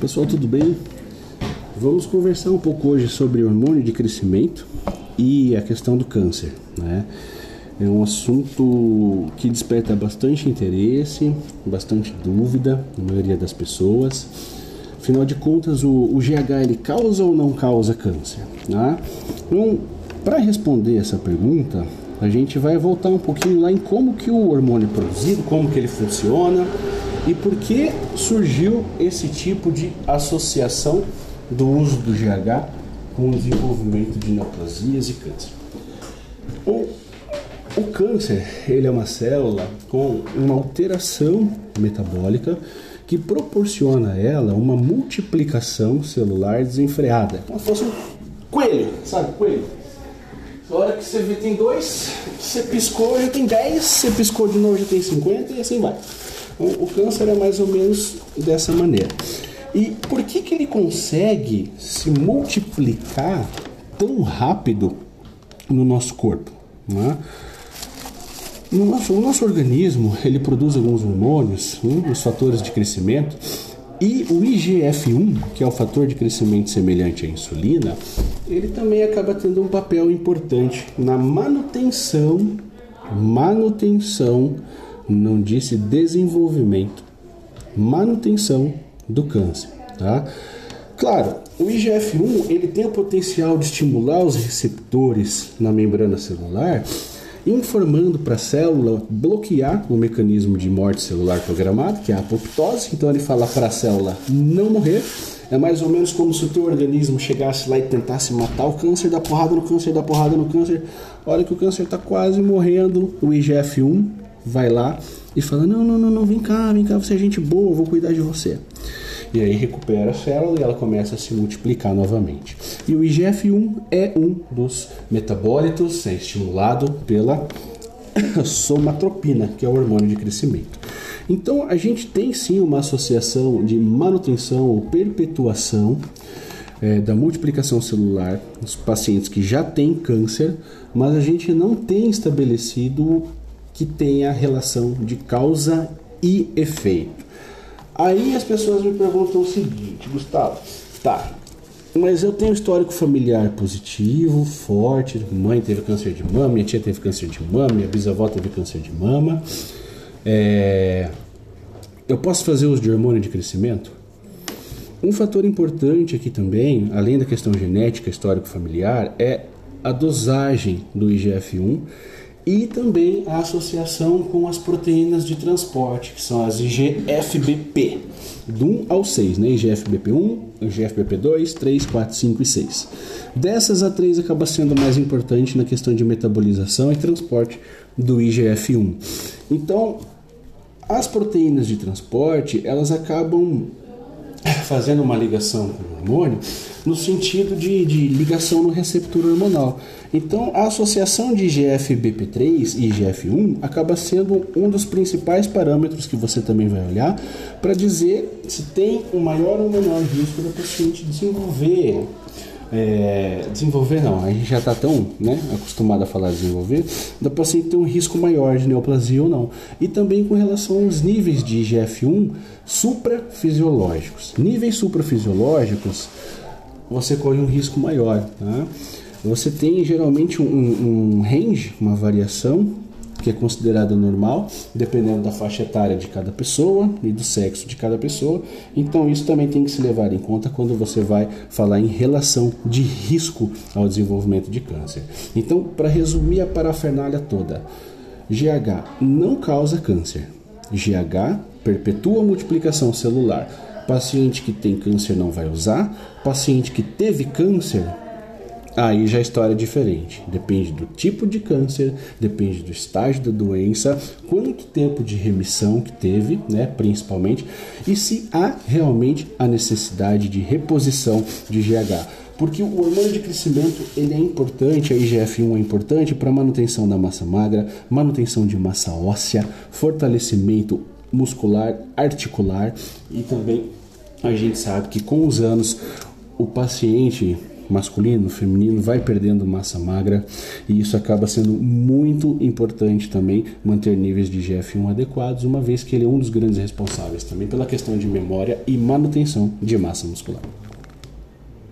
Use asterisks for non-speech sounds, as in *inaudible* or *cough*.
pessoal, tudo bem? Vamos conversar um pouco hoje sobre hormônio de crescimento e a questão do câncer, né? É um assunto que desperta bastante interesse, bastante dúvida na maioria das pessoas. Afinal de contas, o, o GH ele causa ou não causa câncer? Né? Então, para responder essa pergunta, a gente vai voltar um pouquinho lá em como que o hormônio é produzido, como que ele funciona e por que surgiu esse tipo de associação do uso do GH com o desenvolvimento de neoplasias e câncer. O, o câncer ele é uma célula com uma alteração metabólica que proporciona a ela uma multiplicação celular desenfreada, como se fosse um coelho, sabe, coelho. Hora que você vê tem dois, você piscou já tem 10, você piscou de novo já tem 50 e assim vai. Então, o câncer é mais ou menos dessa maneira. E por que, que ele consegue se multiplicar tão rápido no nosso corpo? Né? No nosso, o nosso organismo ele produz alguns hormônios, um, os fatores de crescimento, e o IGF-1, que é o fator de crescimento semelhante à insulina, ele também acaba tendo um papel importante na manutenção, manutenção, não disse desenvolvimento, manutenção do câncer, tá? Claro, o IGF-1 ele tem o potencial de estimular os receptores na membrana celular, informando para a célula bloquear o mecanismo de morte celular programado, que é a apoptose. Então ele fala para a célula não morrer. É mais ou menos como se o teu organismo chegasse lá e tentasse matar o câncer, dar porrada no câncer, dar porrada no câncer. A hora que o câncer está quase morrendo, o IGF-1 vai lá e fala: Não, não, não, não, vem cá, vem cá, você é gente boa, eu vou cuidar de você. E aí recupera a célula e ela começa a se multiplicar novamente. E o IGF-1 é um dos metabólitos, é estimulado pela *coughs* somatropina, que é o hormônio de crescimento. Então a gente tem sim uma associação de manutenção ou perpetuação é, da multiplicação celular nos pacientes que já têm câncer, mas a gente não tem estabelecido que tenha relação de causa e efeito. Aí as pessoas me perguntam o seguinte, Gustavo, tá, mas eu tenho histórico familiar positivo, forte, mãe teve câncer de mama, minha tia teve câncer de mama, minha bisavó teve câncer de mama. É... Eu posso fazer uso de hormônio de crescimento? Um fator importante aqui também, além da questão genética, histórico familiar, é a dosagem do IGF-1 e também a associação com as proteínas de transporte, que são as IGFBP, do 1 ao 6, né? IGFBP1, IGFBP2, 3, 4, 5 e 6. Dessas, a 3 acaba sendo mais importante na questão de metabolização e transporte do IGF-1. Então, as proteínas de transporte, elas acabam fazendo uma ligação com o hormônio no sentido de, de ligação no receptor hormonal. Então, a associação de IGF-BP3 e IGF-1 acaba sendo um dos principais parâmetros que você também vai olhar para dizer se tem um maior ou menor risco da paciente desenvolver é, desenvolver não, a gente já está tão né, acostumado a falar desenvolver, da paciente ter um risco maior de neoplasia ou não. E também com relação aos níveis de IGF-1 suprafisiológicos. Níveis suprafisiológicos, você corre um risco maior. Tá? Você tem geralmente um, um range, uma variação que é considerada normal, dependendo da faixa etária de cada pessoa e do sexo de cada pessoa. Então, isso também tem que se levar em conta quando você vai falar em relação de risco ao desenvolvimento de câncer. Então, para resumir a parafernália toda, GH não causa câncer. GH perpetua a multiplicação celular. Paciente que tem câncer não vai usar. Paciente que teve câncer Aí já a história é diferente. Depende do tipo de câncer, depende do estágio da doença, quanto tempo de remissão que teve, né, principalmente, e se há realmente a necessidade de reposição de GH. Porque o hormônio de crescimento ele é importante, a IGF-1 é importante para manutenção da massa magra, manutenção de massa óssea, fortalecimento muscular, articular e também a gente sabe que com os anos o paciente masculino, feminino, vai perdendo massa magra e isso acaba sendo muito importante também manter níveis de GF1 adequados, uma vez que ele é um dos grandes responsáveis também pela questão de memória e manutenção de massa muscular.